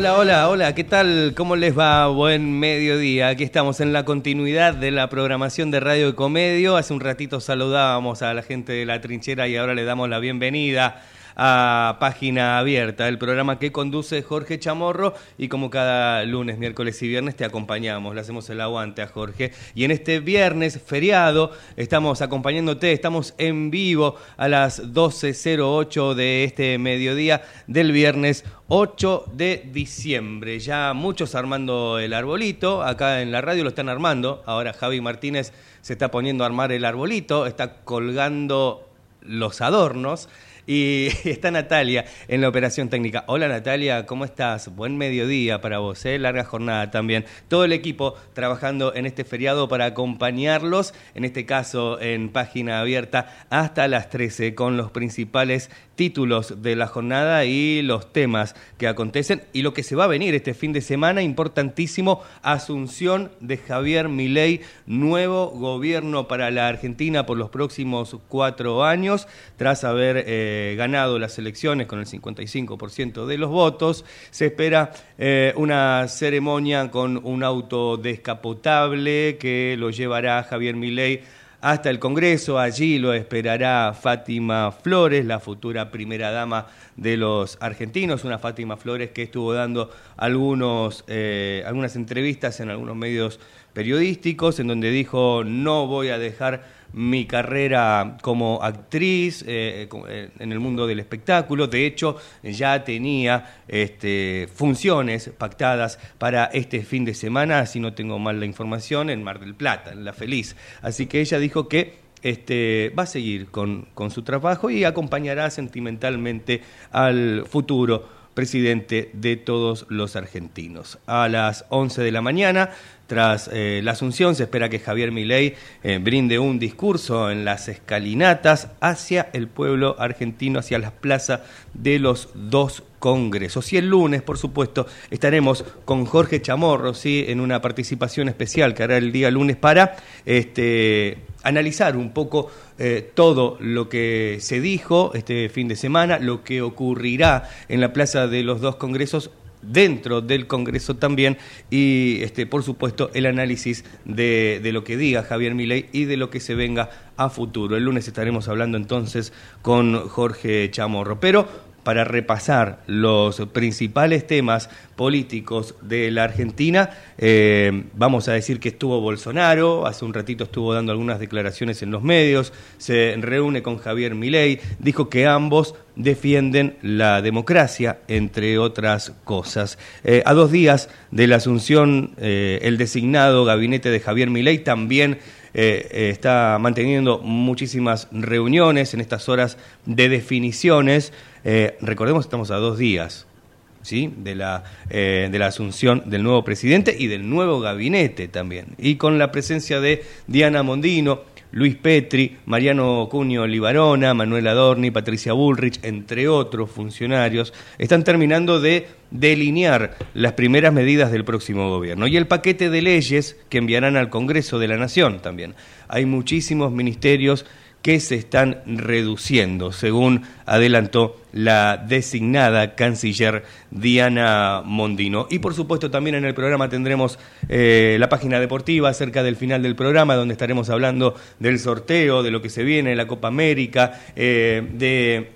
Hola, hola, hola, ¿qué tal? ¿Cómo les va? Buen mediodía. Aquí estamos en la continuidad de la programación de Radio Comedio. Hace un ratito saludábamos a la gente de la trinchera y ahora le damos la bienvenida a Página Abierta, el programa que conduce Jorge Chamorro y como cada lunes, miércoles y viernes te acompañamos, le hacemos el aguante a Jorge. Y en este viernes feriado estamos acompañándote, estamos en vivo a las 12.08 de este mediodía del viernes 8 de diciembre. Ya muchos armando el arbolito, acá en la radio lo están armando, ahora Javi Martínez se está poniendo a armar el arbolito, está colgando los adornos. Y está Natalia en la operación técnica. Hola Natalia, ¿cómo estás? Buen mediodía para vos, ¿eh? larga jornada también. Todo el equipo trabajando en este feriado para acompañarlos, en este caso en página abierta, hasta las 13 con los principales títulos de la jornada y los temas que acontecen y lo que se va a venir este fin de semana, importantísimo, asunción de Javier Milei, nuevo gobierno para la Argentina por los próximos cuatro años, tras haber eh, ganado las elecciones con el 55% de los votos. Se espera eh, una ceremonia con un auto descapotable que lo llevará Javier Milei hasta el Congreso. Allí lo esperará Fátima Flores, la futura primera dama de los argentinos, una Fátima Flores que estuvo dando algunos, eh, algunas entrevistas en algunos medios periodísticos en donde dijo no voy a dejar mi carrera como actriz eh, eh, en el mundo del espectáculo. De hecho, ya tenía este, funciones pactadas para este fin de semana, si no tengo mal la información, en Mar del Plata, en La Feliz. Así que ella dijo que este, va a seguir con su trabajo y acompañará sentimentalmente al futuro presidente de todos los argentinos. A las 11 de la mañana tras eh, la asunción se espera que Javier Milei eh, brinde un discurso en las escalinatas hacia el pueblo argentino, hacia las plazas de los dos congresos. Y el lunes, por supuesto, estaremos con Jorge Chamorro, ¿sí? en una participación especial que hará el día lunes para este, analizar un poco eh, todo lo que se dijo este fin de semana, lo que ocurrirá en la plaza de los dos congresos dentro del Congreso también y este por supuesto el análisis de, de, lo que diga Javier Milei y de lo que se venga a futuro. El lunes estaremos hablando entonces con Jorge Chamorro. Pero para repasar los principales temas políticos de la Argentina. Eh, vamos a decir que estuvo Bolsonaro, hace un ratito estuvo dando algunas declaraciones en los medios, se reúne con Javier Milei, dijo que ambos defienden la democracia, entre otras cosas. Eh, a dos días de la asunción, eh, el designado gabinete de Javier Milei también está manteniendo muchísimas reuniones en estas horas de definiciones. Eh, recordemos, estamos a dos días ¿sí? de, la, eh, de la asunción del nuevo presidente y del nuevo gabinete también. Y con la presencia de Diana Mondino, Luis Petri, Mariano Cunio Libarona, Manuel Adorni, Patricia Bullrich, entre otros funcionarios, están terminando de delinear las primeras medidas del próximo gobierno y el paquete de leyes que enviarán al Congreso de la Nación también. Hay muchísimos ministerios que se están reduciendo, según adelantó la designada canciller Diana Mondino. Y por supuesto también en el programa tendremos eh, la página deportiva cerca del final del programa, donde estaremos hablando del sorteo, de lo que se viene, la Copa América, eh, de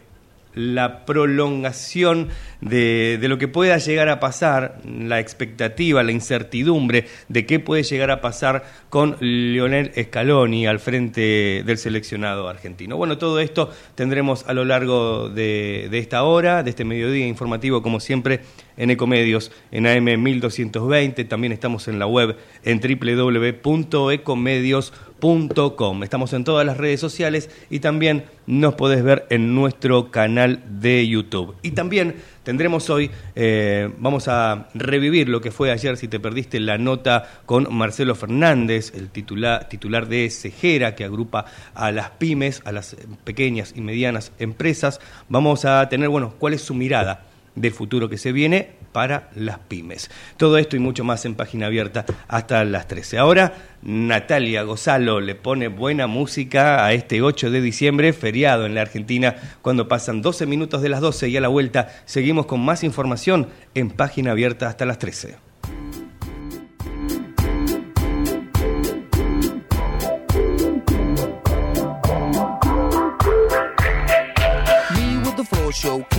la prolongación de, lo que pueda llegar a pasar, la expectativa, la incertidumbre de qué puede llegar a pasar con Lionel Scaloni al frente del seleccionado argentino. Bueno, todo esto tendremos a lo largo de, de esta hora, de este mediodía informativo, como siempre, en Ecomedios, en AM 1220. También estamos en la web en www.ecomedios.com. Estamos en todas las redes sociales y también nos podés ver en nuestro canal de YouTube. Y también tendremos hoy, eh, vamos a revivir lo que fue ayer, si te perdiste la nota con Marcelo Fernández, el titular, titular de Cejera, que agrupa a las pymes, a las pequeñas y medianas empresas. Vamos a tener, bueno, cuál es su mirada del futuro que se viene para las pymes. Todo esto y mucho más en página abierta hasta las 13. Ahora, Natalia Gozalo le pone buena música a este 8 de diciembre, feriado en la Argentina, cuando pasan 12 minutos de las 12 y a la vuelta seguimos con más información en página abierta hasta las 13. show,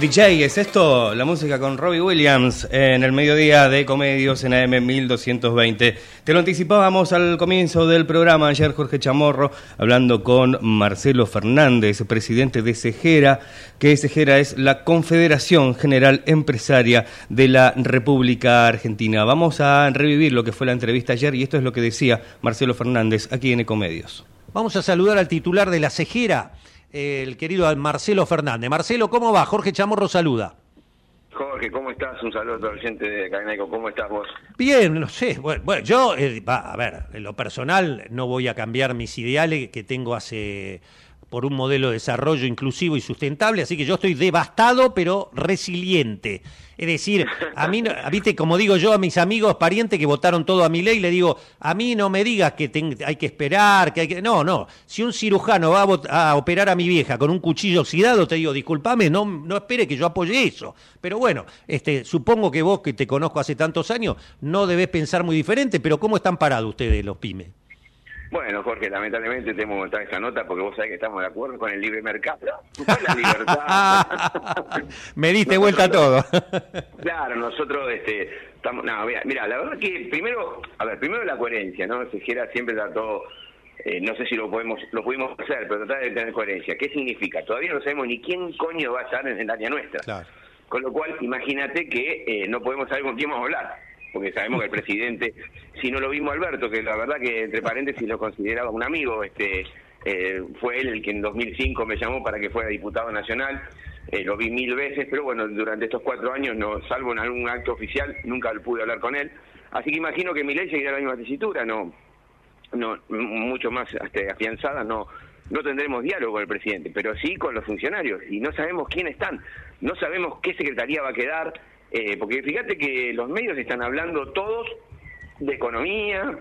DJ. ¿es esto? La música con Robbie Williams en el mediodía de Comedios en AM 1220. Te lo anticipábamos al comienzo del programa ayer Jorge Chamorro hablando con Marcelo Fernández, presidente de Cejera, que Cejera es la Confederación General Empresaria de la República Argentina. Vamos a revivir lo que fue la entrevista ayer y esto es lo que decía Marcelo Fernández aquí en Ecomedios. Vamos a saludar al titular de la cejera, el querido Marcelo Fernández. Marcelo, ¿cómo va? Jorge Chamorro saluda. Jorge, ¿cómo estás? Un saludo a la gente de Cagnaico. ¿Cómo estás vos? Bien, no sé. Bueno, bueno, yo, eh, va, a ver, en lo personal no voy a cambiar mis ideales que tengo hace por un modelo de desarrollo inclusivo y sustentable, así que yo estoy devastado pero resiliente. Es decir, a mí, viste, como digo yo a mis amigos, parientes que votaron todo a mi ley, le digo, a mí no me digas que hay que esperar, que hay que... No, no, si un cirujano va a operar a mi vieja con un cuchillo oxidado, te digo, discúlpame, no, no espere que yo apoye eso. Pero bueno, este, supongo que vos, que te conozco hace tantos años, no debés pensar muy diferente, pero ¿cómo están parados ustedes, los pymes? Bueno, Jorge, lamentablemente tenemos que montar esa nota porque vos sabés que estamos de acuerdo con el libre mercado. La libertad. Me diste vuelta a todo. Claro, nosotros este, estamos. No, mira, mira, la verdad que primero, a ver, primero la coherencia, ¿no? Sejera siempre trató. eh, no sé si lo podemos lo pudimos hacer, pero tratar de tener coherencia. ¿Qué significa? Todavía no sabemos ni quién coño va a estar en el área nuestra. Claro. Con lo cual, imagínate que eh, no podemos saber con quién vamos a hablar. Porque sabemos que el presidente, si no lo vimos Alberto, que la verdad que entre paréntesis lo consideraba un amigo, este eh, fue él el que en 2005 me llamó para que fuera diputado nacional. Eh, lo vi mil veces, pero bueno, durante estos cuatro años, no salvo en algún acto oficial, nunca pude hablar con él. Así que imagino que mi ley seguirá la misma tesitura, no, no mucho más este, afianzada, no no tendremos diálogo con el presidente, pero sí con los funcionarios y no sabemos quiénes están, no sabemos qué secretaría va a quedar, eh, porque fíjate que los medios están hablando todos de economía,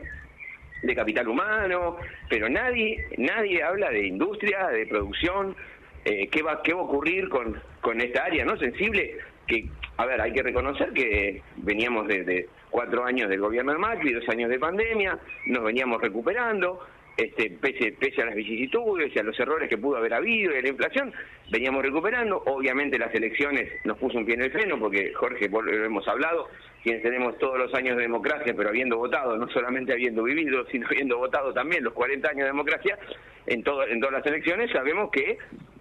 de capital humano, pero nadie nadie habla de industria, de producción, eh, qué va qué va a ocurrir con, con esta área no sensible que a ver hay que reconocer que veníamos de, de cuatro años del gobierno de Macri, dos años de pandemia, nos veníamos recuperando. Este, pese, pese a las vicisitudes y a los errores que pudo haber habido y a la inflación, veníamos recuperando. Obviamente las elecciones nos puso un pie en el freno, porque Jorge, lo hemos hablado, quienes tenemos todos los años de democracia, pero habiendo votado, no solamente habiendo vivido, sino habiendo votado también los 40 años de democracia, en, todo, en todas las elecciones sabemos que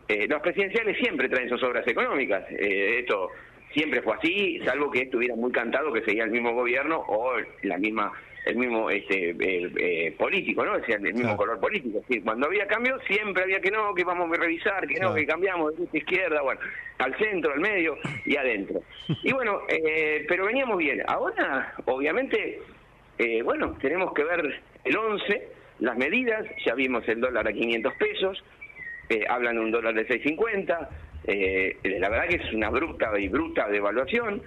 eh, los presidenciales siempre traen sus obras económicas. Eh, esto siempre fue así, salvo que estuviera muy cantado que seguía el mismo gobierno o la misma el mismo este eh, eh, político, ¿no? O sea, el mismo Claro. color político. Decir, cuando había cambio siempre había que no, que vamos a revisar, que Claro. no, que cambiamos de izquierda, bueno, al centro, al medio y adentro. Y bueno, eh, pero veníamos bien. Ahora, obviamente, eh, bueno, tenemos que ver el 11, las medidas, ya vimos el dólar a 500 pesos, eh, hablan de un dólar de 6.50, eh, la verdad que es una bruta y bruta devaluación,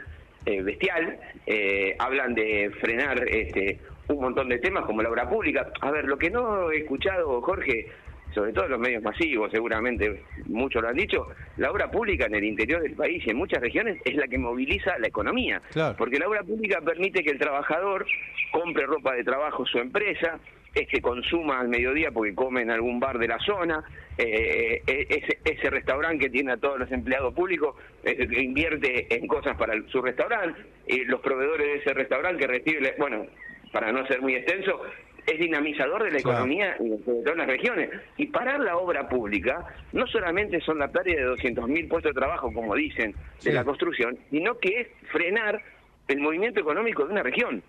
eh, bestial, eh, hablan de frenar este, un montón de temas como la obra pública. A ver, lo que no he escuchado, Jorge, sobre todo en los medios masivos, seguramente muchos lo han dicho, la obra pública en el interior del país y en muchas regiones es la que moviliza la economía. Claro. Porque la obra pública permite que el trabajador compre ropa de trabajo su empresa, es que consuma al mediodía porque come en algún bar de la zona, eh, eh, ese, ese restaurante que tiene a todos los empleados públicos, eh, que invierte en cosas para su restaurante, eh, los proveedores de ese restaurante que recibe, bueno, para no ser muy extenso, es dinamizador de la economía y sobre todo en las regiones. Y parar la obra pública no solamente son la pérdida de 200.000 puestos de trabajo, como dicen, Sí. de la construcción, sino que es frenar el movimiento económico de una región.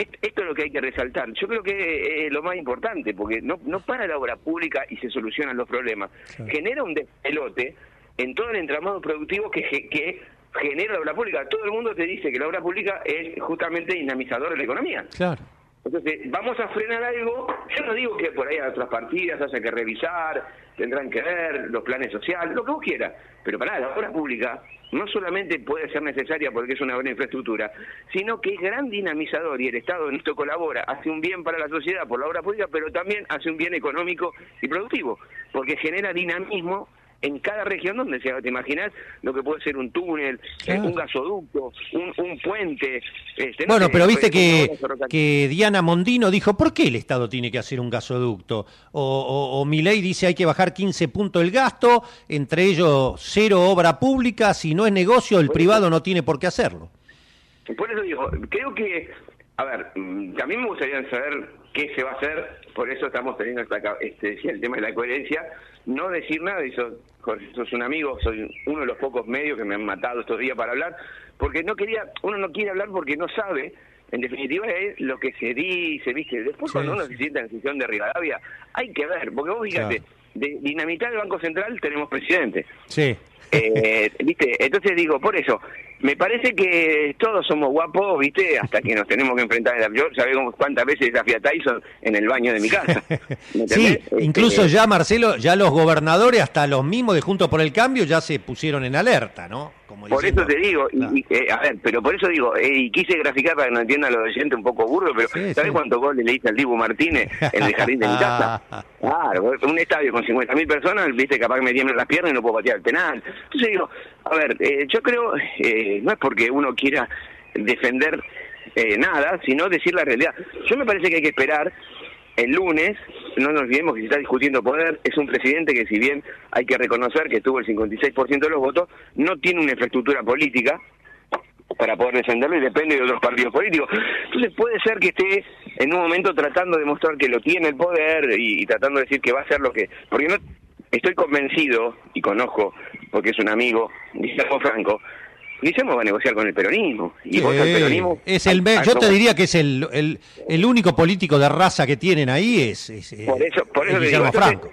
Est- Esto es lo que hay que resaltar. Yo creo que es lo más importante, porque no, no para la obra pública y se solucionan los problemas. Genera un despelote en todo el entramado productivo que, que genera la obra pública. Todo el mundo te dice que la obra pública es justamente dinamizador de la economía. Claro. Entonces, vamos a frenar algo. Yo no digo que por ahí a otras partidas haya que revisar, tendrán que ver los planes sociales, lo que vos quieras. Pero para la obra pública no solamente puede ser necesaria porque es una buena infraestructura, sino que es gran dinamizador y el Estado en esto colabora, hace un bien para la sociedad por la obra pública, pero también hace un bien económico y productivo, porque genera dinamismo en cada región donde se te imaginas lo que puede ser un túnel, eh, Claro. un gasoducto, un, un puente. este, no Bueno, sé, pero viste que, Diana Mondino dijo, ¿por qué el Estado tiene que hacer un gasoducto? O, o, o Milei dice hay que bajar 15 puntos el gasto, entre ellos cero obra pública, si no es negocio el privado no tiene por qué hacerlo. Por eso digo, creo que, a ver, mm, también me gustaría saber qué se va a hacer, por eso estamos teniendo esta, este, el tema de la coherencia, no decir nada, y sos, Jorge, sos un amigo, soy uno de los pocos medios que me han matado estos días para hablar, porque no quería, uno no quiere hablar porque no sabe, en definitiva es lo que se dice, viste, después Sí, cuando uno sí. se sienta en la sesión de Rivadavia, hay que ver, porque vos fíjate, Claro. de dinamitar el Banco Central tenemos presidente, Sí. Eh, ¿Viste? Entonces digo, por eso, me parece que todos somos guapos, ¿viste? Hasta que nos tenemos que enfrentar. Yo sabemos cuántas veces desafié a Tyson en el baño de mi casa. ¿Me Sí, entendés? Este, incluso ya, Marcelo, ya los gobernadores, hasta los mismos de Juntos por el Cambio, ya se pusieron en alerta, ¿no? Como Por diciendo- eso te digo, y- Claro. y, eh, a ver, pero por eso digo, eh, y quise graficar para que no entiendan los oyentes un poco burdo, pero Sí, ¿sabes sí. cuántos goles le hice al Dibu Martínez en el jardín de mi casa? Claro, un estadio con 50.000 personas, viste, capaz que me tiemblan las piernas y no puedo patear el penal. Entonces digo, a ver, eh, yo creo, eh, no es porque uno quiera defender eh, nada, sino decir la realidad. Yo me parece que hay que esperar el lunes, no nos olvidemos que se está discutiendo poder, es un presidente que si bien hay que reconocer que tuvo el 56% de los votos, no tiene una infraestructura política para poder defenderlo y depende de otros partidos políticos. Entonces puede ser que esté en un momento tratando de demostrar que lo tiene el poder y, y tratando de decir que va a hacer lo que... Porque no estoy convencido y conozco, porque es un amigo, Guillermo Franco, Guillermo va a negociar con el peronismo. Y vos al Sí, peronismo... es el, al- yo te diría que es el, el, el único político de raza que tienen ahí, es, es, eh, Por eso, por eso es digo, Guillermo entonces, Franco.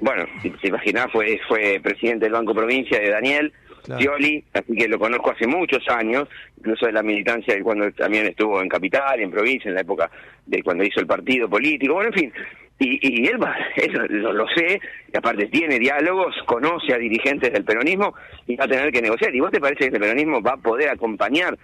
Bueno, si te imaginás, fue, fue presidente del Banco Provincia de Daniel Claro. Scioli, así que lo conozco hace muchos años, incluso de la militancia de cuando también estuvo en Capital, en provincia, en la época de cuando hizo el partido político, bueno, en fin. Y, y él, va, él lo, lo sé, y aparte tiene diálogos, conoce a dirigentes del peronismo y va a tener que negociar. ¿Y vos te parece que el peronismo va a poder acompañar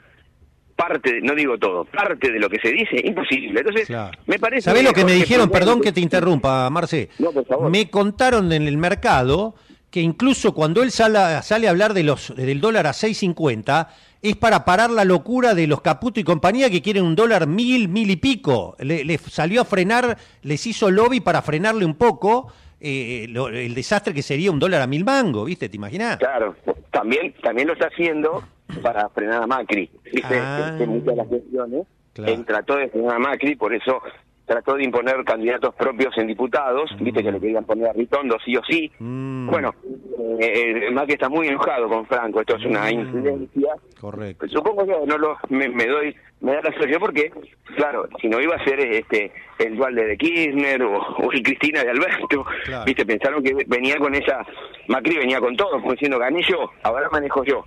parte, no digo todo, parte de lo que se dice? Imposible. Entonces, Claro. me parece... ¿Sabés lo que me dijeron? Perdón que te interrumpa, Marce. No, por favor. Me contaron en el mercado que incluso cuando él sale, sale a hablar de los, del dólar a 6.50, es para parar la locura de los Caputo y compañía que quieren un dólar mil, mil y pico. Le, le salió a frenar, les hizo lobby para frenarle un poco eh, lo- el desastre que sería un dólar a mil mango, ¿viste? ¿Te imaginas? Claro, también también lo está haciendo para frenar a Macri. ¿viste? Ah. En muchas de las cuestiones, Claro. él trató de frenar a Macri, por eso trató de imponer candidatos propios en diputados, viste que le querían poner a Ritondo sí o sí. Mm. Bueno, eh, eh, Macri está muy enojado con Franco, esto es una Mm. incidencia. Correcto. Supongo que no lo me, me doy me da la solución porque claro si no iba a ser este el Dualde de Kirchner o, o el Cristina de Alberto Claro. viste pensaron que venía con esa Macri venía con todo como diciendo gané yo ahora manejo yo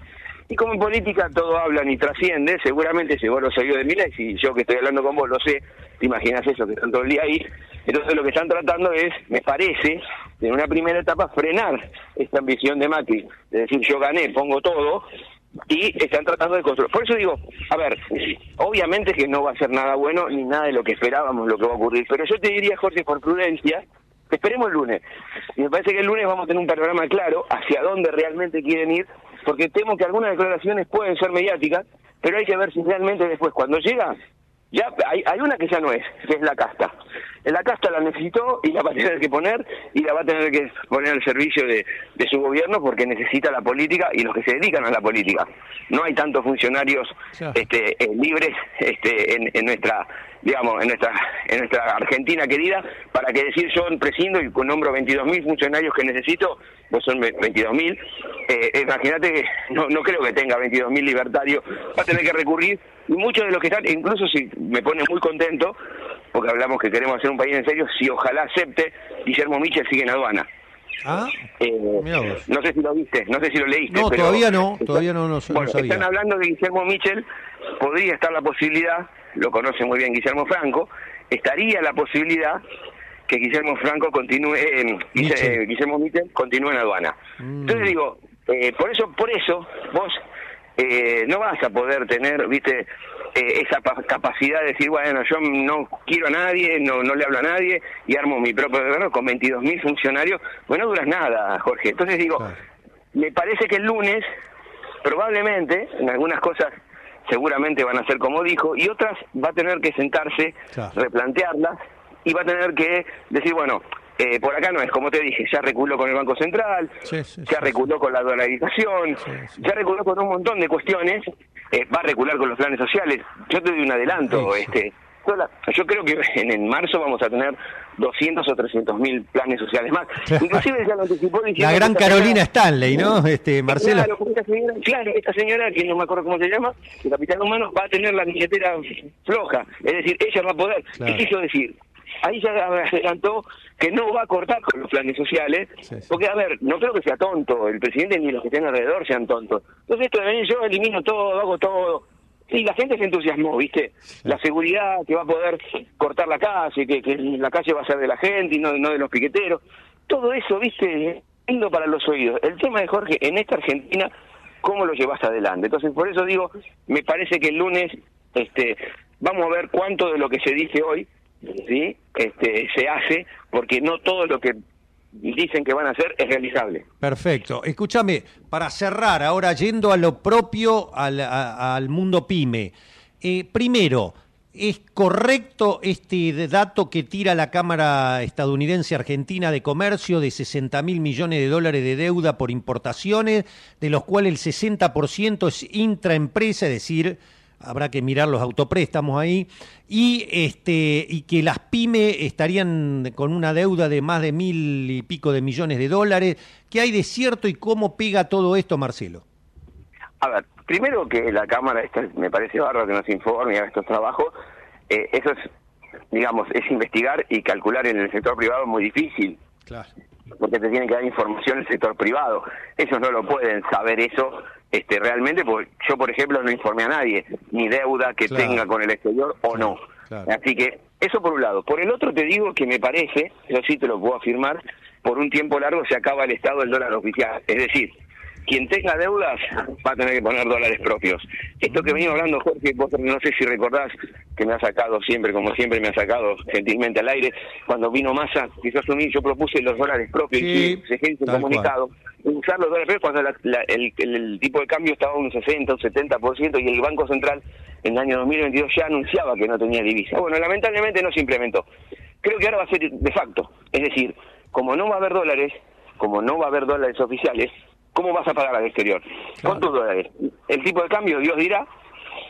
y como en política todo habla ni trasciende seguramente si vos lo sabías de Mila y yo que estoy hablando con vos lo sé te imaginas eso que están todo el día ahí entonces lo que están tratando es me parece en una primera etapa frenar esta ambición de Macri de decir yo gané pongo todo y están tratando de construir. Por eso digo, a ver, obviamente que no va a ser nada bueno ni nada de lo que esperábamos lo que va a ocurrir, pero yo te diría, Jorge, por prudencia, esperemos el lunes. Y me parece que el lunes vamos a tener un panorama claro hacia dónde realmente quieren ir, porque temo que algunas declaraciones pueden ser mediáticas, pero hay que ver si realmente después, cuando llega, ya hay, hay una que ya no es, que es la casta. La casta la necesitó y la va a tener que poner y la va a tener que poner al servicio de, de su gobierno porque necesita la política y los que se dedican a la política. No hay tantos funcionarios este, eh, libres este, en, en nuestra digamos en nuestra en nuestra Argentina querida para que decir yo prescindo y nombro 22.000 funcionarios que necesito pues son 22.000 eh, imagínate que no, no creo que tenga 22.000 libertarios va a tener que recurrir y muchos de los que están incluso si me pone muy contento porque hablamos que queremos hacer un país en serio si ojalá acepte Guillermo Michel sigue en aduana Ah, eh, vos. no sé si lo viste, no sé si lo leíste. No, pero- todavía no, todavía no, no, no Bueno, sabía. están hablando de Guillermo Michel, podría estar la posibilidad, lo conoce muy bien Guillermo Franco, estaría la posibilidad que Guillermo Franco continúe, eh, Guille- Michel. eh, Guillermo Michel continúe en aduana. Mm. Entonces digo, eh, por eso, por eso vos eh, no vas a poder tener, viste, eh, esa pa- capacidad de decir, bueno, yo no quiero a nadie, no, no le hablo a nadie y armo mi propio gobierno con 22.000 funcionarios, pues no duras nada, Jorge. Entonces digo, Claro. me parece que el lunes, probablemente, en algunas cosas seguramente van a ser como dijo, y otras va a tener que sentarse, Claro. replantearlas, y va a tener que decir, bueno, eh, por acá no es, como te dije, ya reculó con el Banco Central, Sí, sí, ya sí, reculó con la dolarización, ya reculó con un montón de cuestiones, eh, va a recular con los planes sociales. Yo te doy un adelanto, este yo creo que en, en marzo vamos a tener 200 o 300 mil planes sociales más. Inclusive ya lo anticipó La gran Carolina señora- Stanley, ¿no? Este, Marcela. Claro, esta señora, claro, esta señora, que no me acuerdo cómo se llama, de Capital Humano, va a tener la billetera floja. Es decir, ella va a poder. Claro. ¿Qué quiso decir? ahí ya adelantó que no va a cortar con los planes sociales, Sí, sí. porque a ver, no creo que sea tonto, el presidente ni los que estén alrededor sean tontos. Entonces esto de venir yo elimino todo, hago todo. Sí, la gente se entusiasmó, ¿viste? La seguridad que va a poder cortar la calle, que, que la calle va a ser de la gente y no, no de los piqueteros. Todo eso, ¿viste? Lindo para los oídos. El tema de Jorge, en esta Argentina, ¿cómo lo llevas adelante? Entonces, por eso digo, me parece que el lunes este, vamos a ver cuánto de lo que se dice hoy sí este, se hace, porque no todo lo que dicen que van a hacer es realizable. Perfecto. Escúchame, para cerrar, ahora yendo a lo propio al, mundo pyme. Eh, primero, ¿es correcto este dato que tira la Cámara Estadounidense Argentina de Comercio de 60 mil millones de dólares de deuda por importaciones, de los cuales el 60% es intraempresa, es decir, habrá que mirar los autopréstamos ahí, y este y que las pymes estarían con una deuda de más de mil y pico de millones de dólares. ¿Qué hay de cierto y cómo pega todo esto, Marcelo? A ver, primero que la Cámara, esta, me parece bárbaro que nos informe y haga estos trabajos, eh, eso es, digamos, es investigar y calcular en el sector privado muy difícil. Claro. Porque te tiene que dar información el sector privado. Ellos no lo pueden saber eso este, realmente, porque yo, por ejemplo, no informé a nadie, ni deuda que Claro. tenga con el exterior o no. claro. Así que, eso por un lado. Por el otro te digo que me parece, eso sí te lo puedo afirmar, por un tiempo largo se acaba el estado del dólar oficial. Es decir, quien tenga deudas va a tener que poner dólares propios. Esto que venimos hablando, Jorge, vos no sé si recordás que me ha sacado siempre, como siempre me ha sacado gentilmente al aire, cuando vino Massa, que yo asumí, yo propuse los dólares propios Sí, y se hizo un comunicado, usar los dólares propios cuando la- la- el, el- el tipo de cambio estaba un 60, un 70% y el Banco Central en el año 2022 ya anunciaba que no tenía divisa. Bueno, lamentablemente no se implementó. Creo que ahora va a ser de facto. Es decir, como no va a haber dólares, como no va a haber dólares oficiales, ¿cómo vas a pagar al exterior? Con tus dólares. El tipo de cambio, Dios dirá,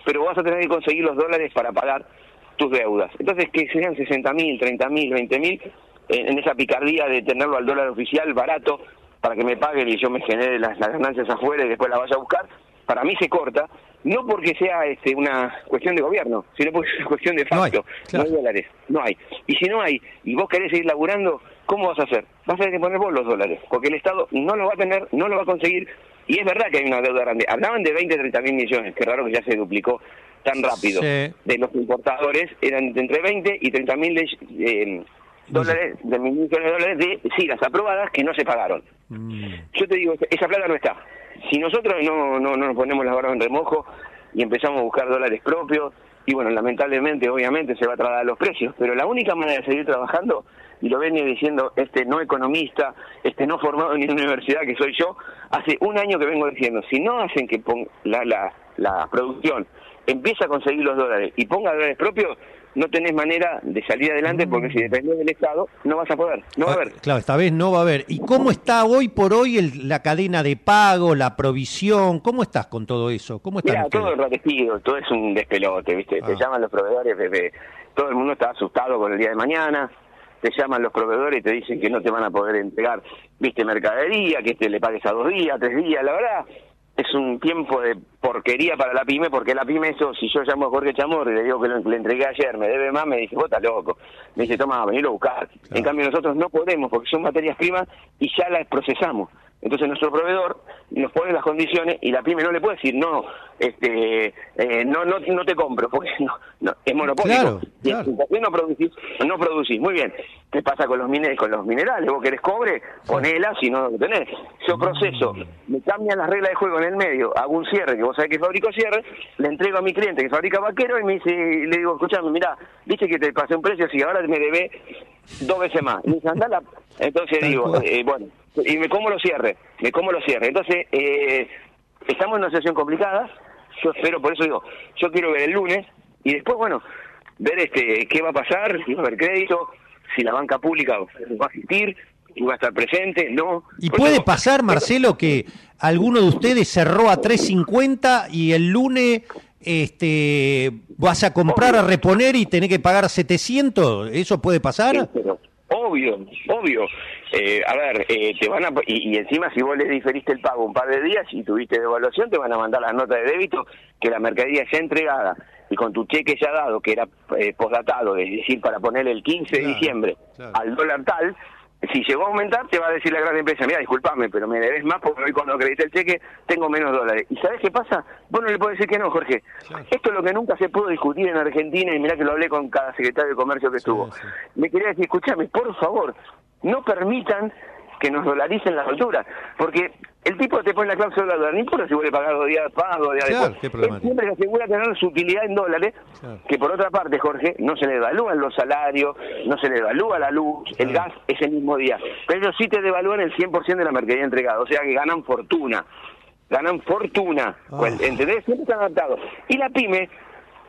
pero vas a tener que conseguir los dólares para pagar tus deudas. Entonces, que sean 60 mil, 30 mil, 20 mil, en esa picardía de tenerlo al dólar oficial barato para que me paguen y yo me genere las, las ganancias afuera y después las vaya a buscar, para mí se corta, no porque sea este, una cuestión de gobierno, sino porque es una cuestión de No hay, facto. claro. No hay dólares, no hay. Y si no hay, y vos querés seguir laburando, ¿cómo vas a hacer? Vas a tener que poner vos los dólares, porque el Estado no lo va a tener, no lo va a conseguir, y es verdad que hay una deuda grande. Hablaban de 20, 30 mil millones, qué raro que ya se duplicó tan rápido. Sí. De los importadores eran entre 20 y 30 mil eh, dólares, de mil millones de dólares de sigas aprobadas que no se pagaron. Yo te digo, esa plata no está. Si nosotros no, no, no nos ponemos las manos en remojo y empezamos a buscar dólares propios, y bueno, lamentablemente, obviamente, se va a trasladar los precios, pero la única manera de seguir trabajando, y lo venía diciendo este no economista, este no formado en ninguna universidad que soy yo, hace un año que vengo diciendo, si no hacen que pon- la, la, la producción empiece a conseguir los dólares y ponga dólares propios, no tenés manera de salir adelante porque si dependés del Estado, no vas a poder, no va a haber. Claro, esta vez no va a haber. ¿Y cómo está hoy por hoy el- la cadena de pago, la provisión? ¿Cómo estás con todo eso? ¿Cómo están Mira, todo enrarecido, todo es un despelote, ¿viste? Te Ah. llaman los proveedores, bebé. todo el mundo está asustado con el día de mañana, te llaman los proveedores y te dicen que no te van a poder entregar, ¿viste? Mercadería, que te le pagues a dos días, tres días, la verdad. Es un tiempo de porquería para la pyme, porque la pyme, eso, si yo llamo a Jorge Chamorro y le digo que lo- le entregué ayer, me debe más, me dice, vos estás loco. Me dice, toma, venilo a buscar. En cambio, nosotros no podemos, porque son materias primas y ya las procesamos. Entonces nuestro proveedor nos pone las condiciones y la pyme no le puede decir no, este, eh, no, no, no te compro porque no, no, es monopólico. Claro, Y claro. ¿Por qué no producís? No producís, muy bien. ¿Qué pasa con los minerales? Con los minerales, vos querés cobre, ponela si no lo tenés. Yo proceso, me cambian las reglas de juego en el medio, hago un cierre, que vos sabés que fabrico cierre, le entrego a mi cliente que fabrica vaquero y me dice, y le digo, escuchame, mirá, viste que te pasé un precio, si ahora me debe dos veces más. Y me dice, Entonces digo, eh, bueno, y me como lo cierre, me como lo cierre. Entonces, eh, estamos en una situación complicada, yo espero, por eso digo, yo quiero ver el lunes y después, bueno, ver este qué va a pasar, si va a haber crédito, si la banca pública va a asistir, si va a estar presente, no. ¿Y puede eso- pasar, Marcelo, que alguno de ustedes cerró a 3.50 y el lunes este, vas a comprar, a reponer y tenés que pagar 700? ¿Eso puede pasar? Sí, pero obvio, obvio. Eh, a ver, eh, te van a y, y encima si vos le diferiste el pago un par de días y tuviste devaluación, te van a mandar la nota de débito que la mercadería ya entregada y con tu cheque ya dado, que era eh, postdatado, es decir, para poner el 15 de diciembre claro. al dólar tal, si llegó a aumentar, te va a decir la gran empresa, mira, disculpame, pero me debes más porque hoy cuando acredité el cheque tengo menos dólares. ¿Y sabes qué pasa? Vos no le podés decir que no, Jorge. Claro. Esto es lo que nunca se pudo discutir en Argentina y mirá que lo hablé con cada secretario de comercio que estuvo. sí. Me quería decir, escúchame, por favor, no permitan que nos dolaricen la altura, porque el tipo te pone la cláusula de dólar, no importa si vuelve a pagar dos días pago, dos días Claro, después. Él siempre asegura tener su utilidad en dólares, Claro. que por otra parte, Jorge, no se le devalúan los salarios, no se le devalúa la luz, el gas ese mismo día, pero ellos sí te devalúan el 100% de la mercadería entregada, o sea que ganan fortuna, ganan fortuna, Ah. Pues, ¿entendés? Siempre están adaptados. Y la pyme,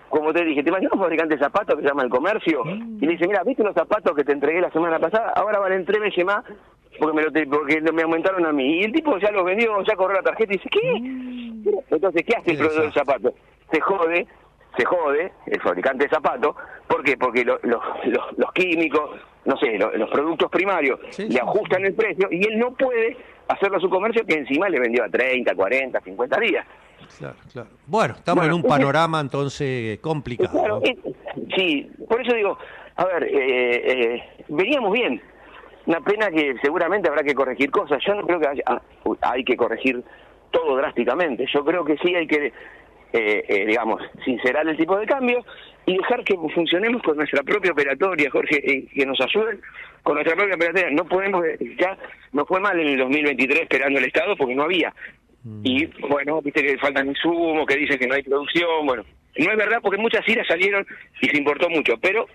como te dije, te imaginas un fabricante de zapatos que se llama el comercio y le dice, mira, ¿viste los zapatos que te entregué la semana pasada? Ahora valen tres veces más porque me, lo te- porque me aumentaron a mí. Y el tipo ya los vendió, ya cobró la tarjeta y dice, ¿qué? Entonces, ¿qué hace el proveedor del desastre. zapato? Se jode, se jode el fabricante de zapatos. ¿Por qué? Porque lo- lo- lo- los químicos, no sé, lo- los productos primarios Sí, le sí. ajustan el precio y él no puede hacerlo a su comercio que encima le vendió a 30, 40, 50 días. Claro, claro. Bueno, estamos Bueno, en un panorama entonces complicado. Claro, ¿no? es- sí, por eso digo, a ver, eh, eh, veníamos bien. Una pena que seguramente habrá que corregir cosas. Yo no creo que haya, ah, hay que corregir todo drásticamente. Yo creo que sí hay que, eh, eh, digamos, sincerar el tipo de cambio y dejar que funcionemos con nuestra propia operatoria, Jorge, eh, que nos ayuden con nuestra propia operatoria. No podemos, eh, ya nos fue mal en el 2023 esperando el Estado porque no había. Y bueno, viste que faltan insumos, que dicen que no hay producción, bueno, no es verdad porque muchas iras salieron y se importó mucho, pero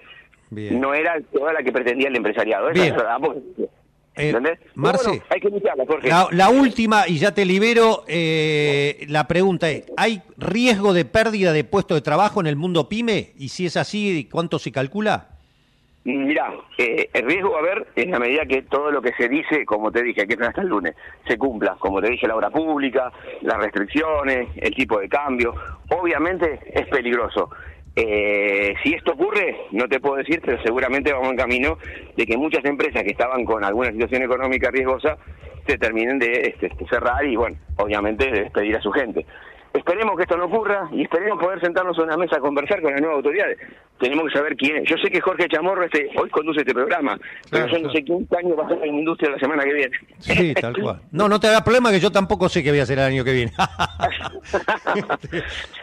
Bien. no era toda la que pretendía el empresariado. Esa Bien. Eh, ¿entendés? Marce. bueno, hay que lucharla, Jorge. La, la última, y ya te libero, eh, la pregunta es, ¿hay riesgo de pérdida de puesto de trabajo en el mundo pyme? Y si es así, ¿cuánto se calcula? Mirá, eh, el riesgo a haber en la medida que todo lo que se dice, como te dije, que hasta el lunes, se cumpla. Como te dije, la obra pública, las restricciones, el tipo de cambio. Obviamente es peligroso. Eh, si esto ocurre, no te puedo decir, pero seguramente vamos en camino de que muchas empresas que estaban con alguna situación económica riesgosa se terminen de este, cerrar y, bueno, obviamente de despedir a su gente. Esperemos que esto no ocurra y esperemos poder sentarnos a una mesa a conversar con las nuevas autoridades. Tenemos que saber quién es. Yo sé que Jorge Chamorro este, hoy conduce este programa, pero yo no sé quién año va a ser en la industria la semana que viene. Sí, tal cual. No, no te hagas problema que yo tampoco sé qué voy a hacer el año que viene.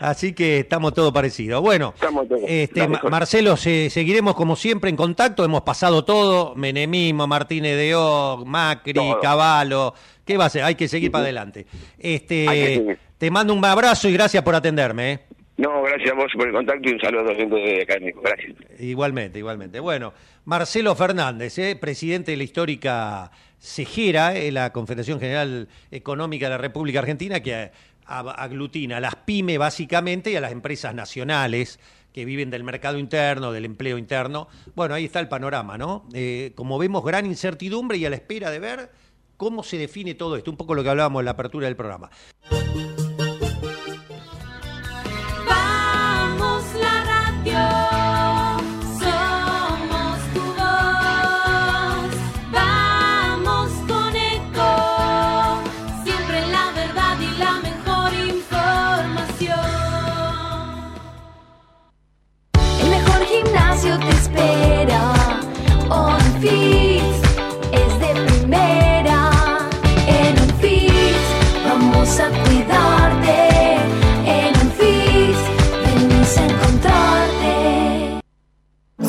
Así que estamos todos parecidos. Bueno, todos. este. Marcelo, se- seguiremos como siempre en contacto. Hemos pasado todo, Menemismo, Martínez de O, Macri. Caballo. ¿Qué va a ser? Hay que seguir para adelante. Este, te mando un abrazo y gracias por atenderme. ¿eh? No, gracias a vos por el contacto y un saludo a los de académico. Gracias. Igualmente, igualmente. Bueno, Marcelo Fernández, ¿eh? presidente de la histórica CEGERA, eh, la Confederación General Económica de la República Argentina, que aglutina a las pymes básicamente y a las empresas nacionales que viven del mercado interno, del empleo interno. Bueno, ahí está el panorama, ¿no? Eh, como vemos, gran incertidumbre y a la espera de ver cómo se define todo esto, un poco lo que hablábamos en la apertura del programa.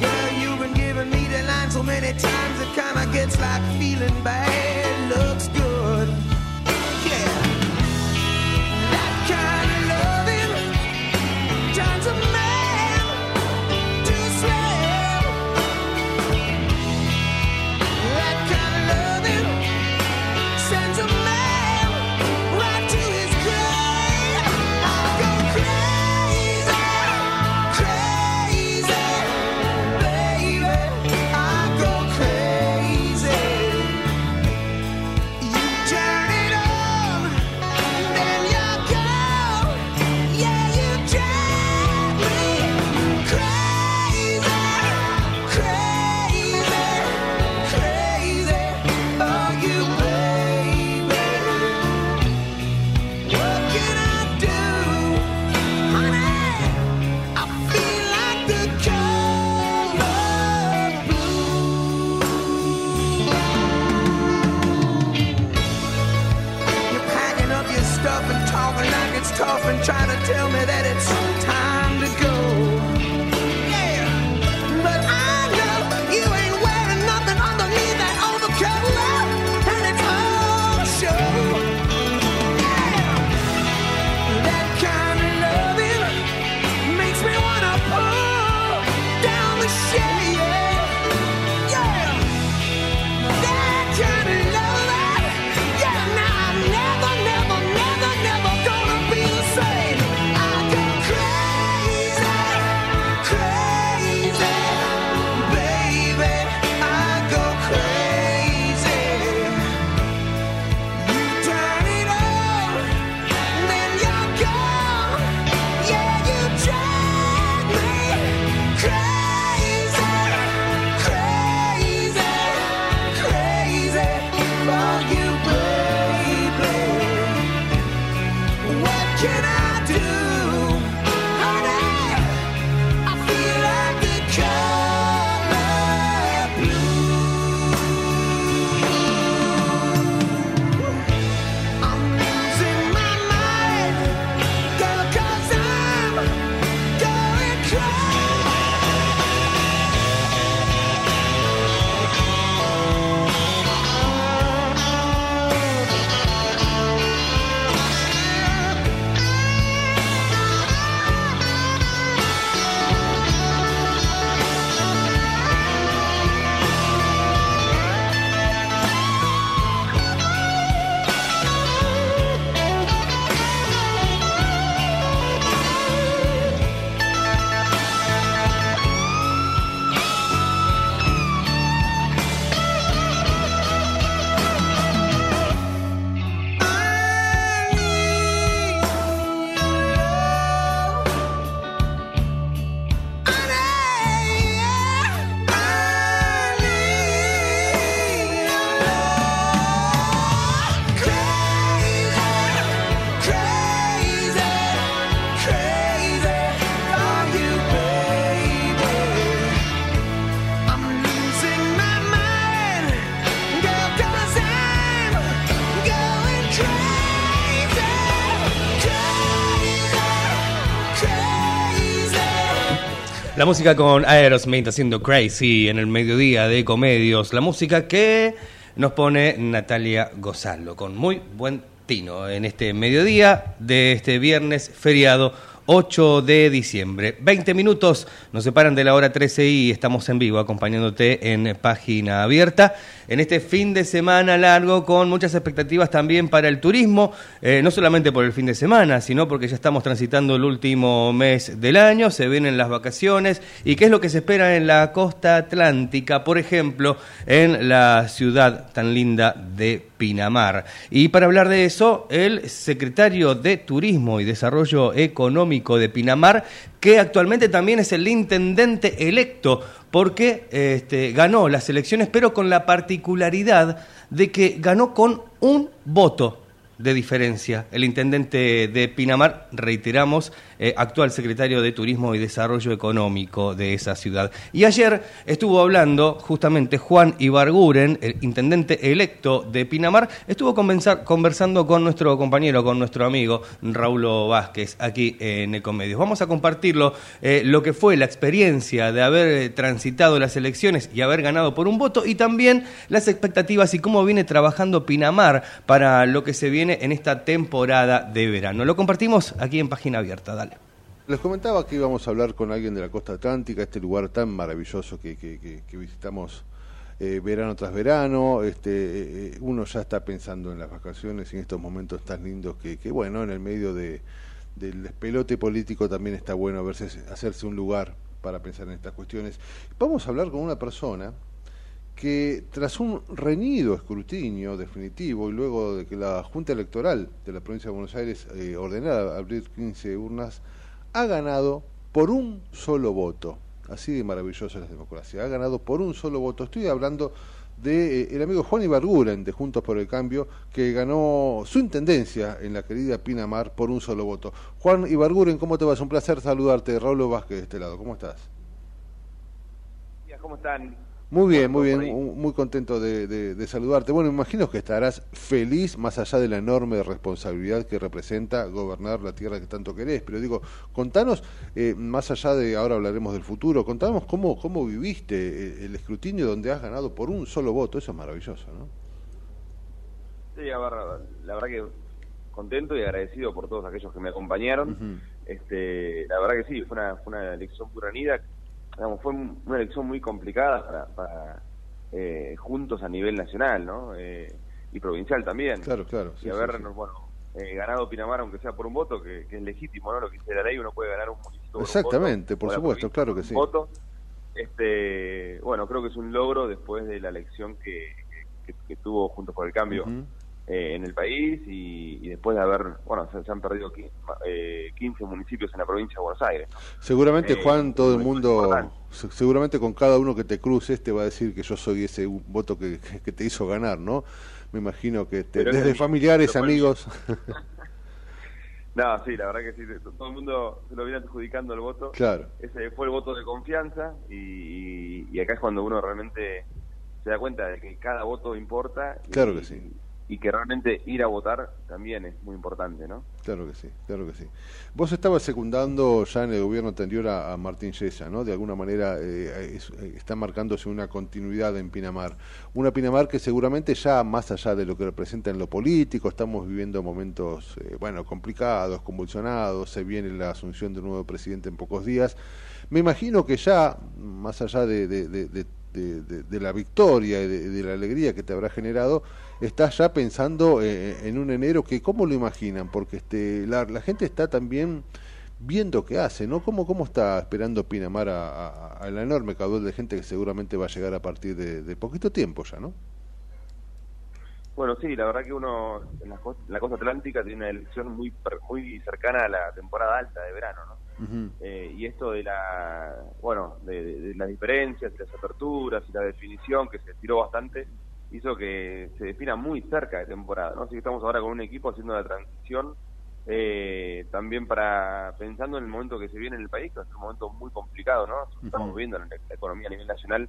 Girl, you've been giving me the line so many times it kinda gets like feeling bad looks good. Talking like it's tough and trying to tell me that it's time to go. La música con Aerosmith haciendo Crazy en el mediodía de Comedios. La música que nos pone Natalia Gozalo con muy buen tino en este mediodía de este viernes feriado 8 de diciembre. 20 minutos nos separan de la hora 13 y estamos en vivo acompañándote en página abierta en este fin de semana largo con muchas expectativas también para el turismo, eh, no solamente por el fin de semana, sino porque ya estamos transitando el último mes del año, se vienen las vacaciones y qué es lo que se espera en la costa atlántica, por ejemplo, en la ciudad tan linda de Pinamar. Y para hablar de eso, el secretario de Turismo y Desarrollo Económico de Pinamar, que actualmente también es el intendente electo, porque este, ganó las elecciones, pero con la particularidad de que ganó con un voto. de diferencia. El intendente de Pinamar, reiteramos, eh, actual secretario de Turismo y Desarrollo Económico de esa ciudad. Y ayer estuvo hablando justamente Juan Ibarguren, el intendente electo de Pinamar, estuvo conversando con nuestro compañero, con nuestro amigo Raúl Vázquez, aquí en Ecomedios. Vamos a compartirlo, eh, lo que fue la experiencia de haber eh, transitado las elecciones y haber ganado por un voto y también las expectativas y cómo viene trabajando Pinamar para lo que se viene en esta temporada de verano. Lo compartimos aquí en página abierta, dale. Les comentaba que íbamos a hablar con alguien de la costa atlántica, este lugar tan maravilloso que, que- que- que visitamos eh, verano tras verano. Este, eh, eh, uno ya está pensando en las vacaciones en estos momentos tan lindos que, que, bueno, en el medio de, del despelote político también está bueno verse, hacerse un lugar para pensar en estas cuestiones. Vamos a hablar con una persona que tras un reñido escrutinio definitivo y luego de que la Junta Electoral de la provincia de Buenos Aires ordenara abrir 15 urnas, ha ganado por un solo voto. Así de maravillosa es la democracia. Ha ganado por un solo voto. Estoy hablando de eh, el amigo Juan Ibarguren de Juntos por el Cambio, que ganó su intendencia en la querida Pinamar por un solo voto. Juan Ibarguren, ¿cómo te va? Es un placer saludarte. Raúl Vázquez de este lado. ¿Cómo estás? ¿Cómo están? Muy bien, muy bien, muy contento de, de- de saludarte. Bueno, imagino que estarás feliz más allá de la enorme responsabilidad que representa gobernar la tierra que tanto querés. Pero digo, contanos, eh, más allá de, ahora hablaremos del futuro, contanos cómo, cómo viviste eh, el escrutinio donde has ganado por un solo voto. Eso es maravilloso, ¿no? Sí, a ver, la verdad que contento y agradecido por todos aquellos que me acompañaron. Este, la verdad que sí, fue una, fue una elección muy reñida. Digamos, fue un- una elección muy complicada para, para, eh, juntos a nivel nacional ¿no? Eh, y provincial también. Claro, claro. sí, y haber, sí. bueno, eh, ganado Pinamar, aunque sea por un voto, que, que es legítimo, ¿no? Lo que dice la ley, uno puede ganar un municipio por un Exactamente, voto, por supuesto, claro que sí. voto. Este, bueno, creo que es un logro después de la elección que, que- que tuvo Juntos por el Cambio. Eh, en el país y, y después de haber, bueno, se, se han perdido eh, 15 municipios en la provincia de Buenos Aires. ¿no? Seguramente, Eh, Juan, todo el mundo, seguramente con cada uno que te cruces te va a decir que yo soy ese voto que, que- te hizo ganar, ¿no? Me imagino que te- desde familiares, amigos. No, sí, la verdad que sí, todo el mundo se lo viene adjudicando el voto. claro. Ese fue el voto de confianza y, y- acá es cuando uno realmente se da cuenta de que cada voto importa. y- Claro que sí. Y que realmente ir a votar también es muy importante, ¿no? Claro que sí, claro que sí. Vos estabas secundando ya en el gobierno anterior a, Martín Yesa, ¿no? De alguna manera eh, eh, está marcándose una continuidad en Pinamar. Una Pinamar que seguramente ya, más allá de lo que representa en lo político, estamos viviendo momentos, eh, bueno, complicados, convulsionados, se viene la asunción de un nuevo presidente en pocos días. Me imagino que ya, más allá de, de- la victoria y de la alegría que te habrá generado, estás ya pensando eh, en un enero que, ¿cómo lo imaginan? Porque este, la, la gente está también viendo qué hace, ¿no? ¿Cómo, cómo está esperando Pinamar a, a- a la enorme caudal de gente que seguramente va a llegar a partir de, de poquito tiempo ya, ¿no? Bueno, sí, la verdad que uno en la, costa, en la costa atlántica tiene una elección muy muy cercana a la temporada alta de verano, ¿no? Eh, y esto de la bueno de, de- de las diferencias y las aperturas y la definición que se tiró bastante hizo que se defina muy cerca de temporada no así que estamos ahora con un equipo haciendo la transición eh, también para pensando en el momento que se viene en el país que es un momento muy complicado no estamos viendo en la, la economía a nivel nacional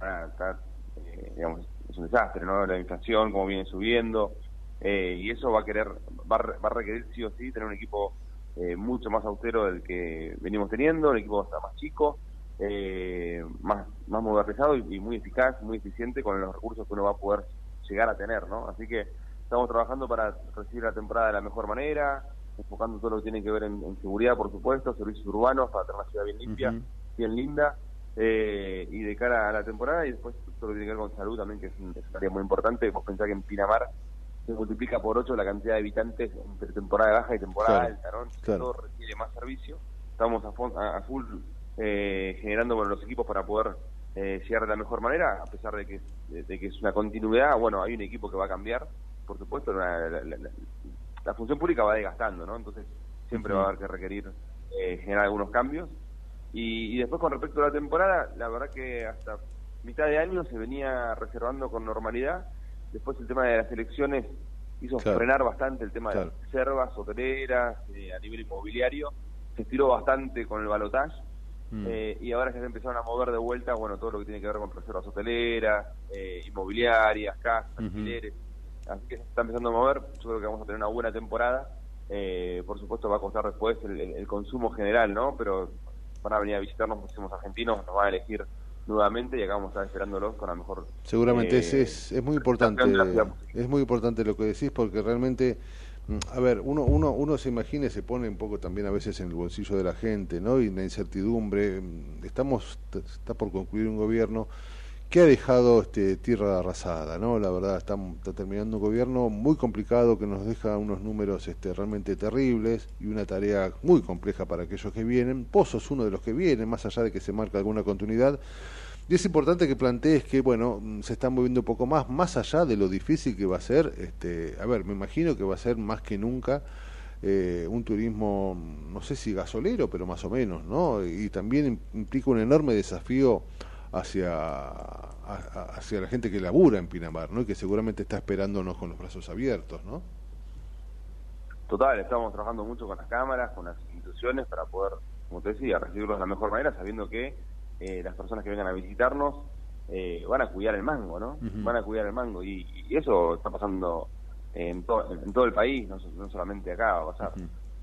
ah, está, eh, digamos es un desastre no la inflación como viene subiendo eh, y eso va a querer va, va a requerir sí o sí tener un equipo eh, mucho más austero del que venimos teniendo, un equipo está más chico, eh, más, más modernizado y, y muy eficaz, muy eficiente con los recursos que uno va a poder llegar a tener, ¿no? Así que estamos trabajando para recibir la temporada de la mejor manera, enfocando todo lo que tiene que ver en, en seguridad, por supuesto, servicios urbanos para tener una ciudad bien limpia, bien linda, eh, y de cara a la temporada, y después todo lo que tiene que ver con salud también, que es, un, es un área muy importante. Vos pensás que en Pinamar se multiplica por 8 la cantidad de habitantes entre temporada baja y temporada Claro, alta, ¿no? Claro. Todo requiere más servicio. Estamos a full eh, generando bueno, los equipos para poder eh, llegar de la mejor manera, a pesar de que, de, que es una continuidad. Bueno, hay un equipo que va a cambiar, por supuesto, la, la- la- la- función pública va desgastando, ¿no? Entonces siempre va a haber que requerir eh, generar algunos cambios. Y, y después con respecto a la temporada, la verdad que hasta mitad de año se venía reservando con normalidad. Después el tema de las elecciones hizo Claro. frenar bastante el tema Claro. de reservas hoteleras eh, a nivel inmobiliario, se estiró bastante con el balotaje Mm. eh, y ahora que se empezaron a mover de vuelta, bueno, todo lo que tiene que ver con reservas hoteleras, eh, inmobiliarias, casas, alquileres, así que se está empezando a mover, yo creo que vamos a tener una buena temporada, eh, por supuesto va a costar después el, el- el consumo general, ¿no? Pero van a venir a visitarnos muchísimos argentinos, nos van a elegir nuevamente y acá vamos a estar esperándolos con la mejor... Seguramente eh, es, es, es muy importante, es muy importante lo que decís porque realmente, a ver, uno, uno, uno se imagina y se pone un poco también a veces en el bolsillo de la gente, ¿no? Y la incertidumbre, mm, estamos, está por concluir un gobierno que ha dejado este, tierra arrasada, ¿no? La verdad, está, terminando un gobierno muy complicado que nos deja unos números este, realmente terribles y una tarea muy compleja para aquellos que vienen. Vos sos uno de los que vienen, más allá de que se marca alguna continuidad. Y es importante que plantees que, bueno, mm, se están moviendo un poco más, más allá de lo difícil que va a ser, este, a ver, me imagino que va a ser más que nunca eh, un turismo, mm, no sé si gasolero, pero más o menos, ¿no? Y también im- implica un enorme desafío hacia, hacia la gente que labura en Pinamar, ¿no? Y que seguramente está esperándonos con los brazos abiertos, ¿no? Total, estamos trabajando mucho con las cámaras, con las instituciones para poder, como te decía, recibirlos de la mejor manera, sabiendo que eh, las personas que vengan a visitarnos eh, van a cuidar el mango, ¿no? Van a cuidar el mango y, y eso está pasando en, to- en todo el país, no, no solamente acá va a pasar.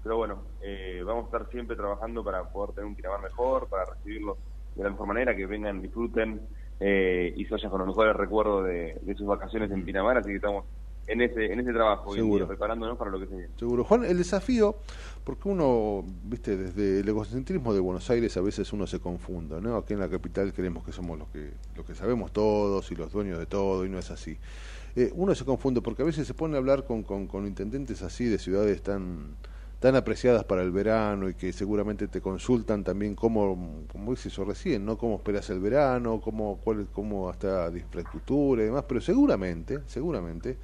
Pero bueno, eh, vamos a estar siempre trabajando para poder tener un Pinamar mejor, para recibirlos de la mejor manera, que vengan, disfruten eh, y se vayan con los mejores recuerdos de, de sus vacaciones en Pinamar, así que estamos en ese en ese trabajo día, Seguro. preparándonos para lo que se viene. Seguro. Juan, el desafío, porque uno, viste, desde el egocentrismo de Buenos Aires a veces uno se confunda, ¿no? Aquí en la capital creemos que somos los que, los que sabemos todos y los dueños de todo, y no es así. Eh, uno se confunde porque a veces se pone a hablar con, con, con intendentes así de ciudades tan tan apreciadas para el verano y que seguramente te consultan también cómo, como dice eso recién, ¿no? Cómo esperas el verano, cómo, cuál, cómo hasta de infraestructura y demás, pero seguramente, seguramente,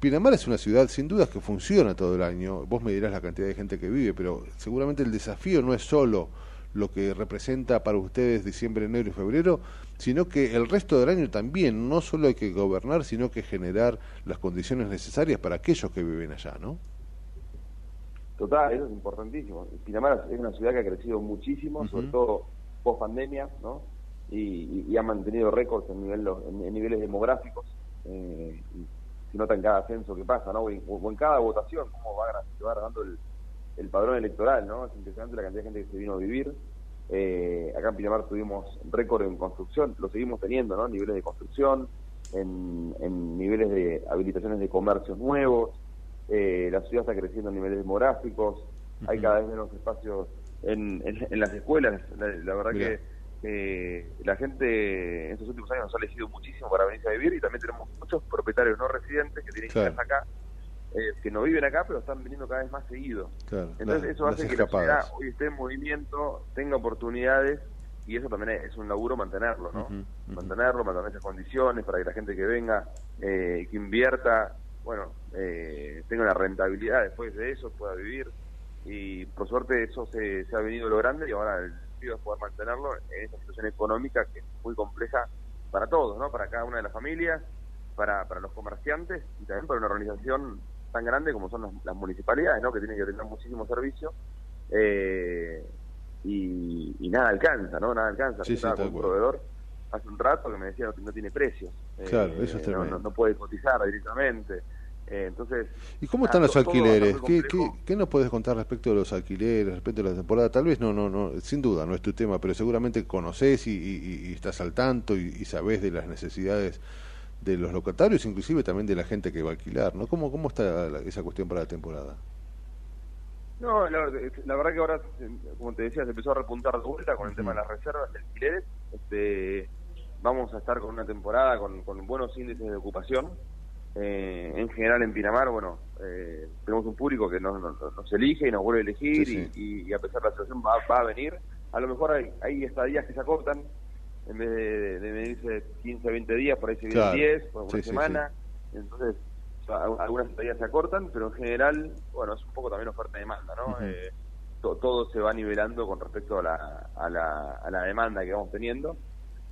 Pinamar es una ciudad sin dudas que funciona todo el año. Vos me dirás la cantidad de gente que vive, pero seguramente el desafío no es solo lo que representa para ustedes diciembre, enero y febrero, sino que el resto del año también. No solo hay que gobernar, sino que generar las condiciones necesarias para aquellos que viven allá, ¿no? Total, eso es importantísimo. Pinamar es una ciudad que ha crecido muchísimo, sobre todo post pandemia, ¿no? Y, y- y ha mantenido récords en, nivel, en, en niveles demográficos. Eh, y se nota en cada ascenso que pasa, ¿no? O en, o en cada votación, cómo va, se va dando el, el padrón electoral, ¿no? Es impresionante la cantidad de gente que se vino a vivir. Eh, acá en Pinamar tuvimos récord en construcción, lo seguimos teniendo, ¿no? Niveles de construcción, en, en niveles de habilitaciones de comercios nuevos, eh, la ciudad está creciendo a niveles demográficos, hay cada vez menos espacios en, en, en las escuelas, la, la verdad que eh, la gente en estos últimos años nos ha elegido muchísimo para venirse a vivir y también tenemos muchos propietarios no residentes que tienen Claro. casas acá, eh, que no viven acá, pero están viniendo cada vez más seguido. Claro, Entonces eso hace que la escapadas. ciudad hoy esté en movimiento, tenga oportunidades y eso también es un laburo mantenerlo, ¿no? Mantenerlo, mantener esas condiciones para que la gente que venga, eh, que invierta, bueno, eh, tenga una rentabilidad después de eso, pueda vivir y por suerte eso se, se ha venido logrando y ahora el desafío es poder mantenerlo en esta situación económica que es muy compleja para todos, ¿no? Para cada una de las familias, para, para los comerciantes y también para una organización tan grande como son las, las municipalidades, ¿no? Que tienen que tener muchísimos servicios eh, y, y nada alcanza, ¿no? Nada alcanza. Sí, sí, con un proveedor hace un rato que me decía que no tiene precios. Claro, eso es no, tremendo. no, no puede cotizar directamente. Eh, entonces, ¿Y cómo ah, están los to- todo alquileres? ¿Qué, qué, complejo. qué nos puedes contar respecto de los alquileres, respecto de la temporada? Tal vez no, no, no, sin duda no es tu tema, pero seguramente conoces y, y- y estás al tanto y, y sabés de las necesidades de los locatarios, inclusive también de la gente que va a alquilar, ¿no? ¿Cómo, cómo está la- esa cuestión para la temporada? No, la, la verdad que ahora, eh, como te decía, se empezó a repuntar de vuelta con el tema de las reservas de alquileres. Este, vamos a estar con una temporada con, con buenos índices de ocupación. Eh, en general en Pinamar, bueno, eh, tenemos un público que nos, nos- nos elige y nos vuelve a elegir Sí, Y, y- y a pesar de la situación va, va a venir. A lo mejor hay, hay estadías que se acortan, en vez de, de medirse 15 20 días, por ahí se vienen Claro. 10, por una Sí, semana. Entonces, o sea, al- algunas estadías se acortan, pero en general, bueno, es un poco también oferta y demanda, ¿no? Eh, to- todo se va nivelando con respecto a la, a la, a la demanda que vamos teniendo.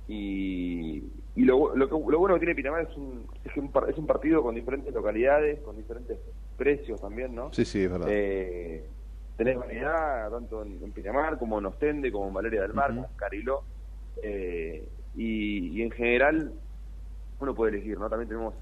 Y, y lo, lo, que- lo bueno que tiene Pinamar es un, es, que un es un partido con diferentes localidades, con diferentes precios también, ¿no? Sí, sí, es verdad. Eh, tenés variedad tanto en, en Pinamar como en Ostende, como en Valeria del Mar, como en Cariló. Eh, y, y en general uno puede elegir, ¿no? También tenemos,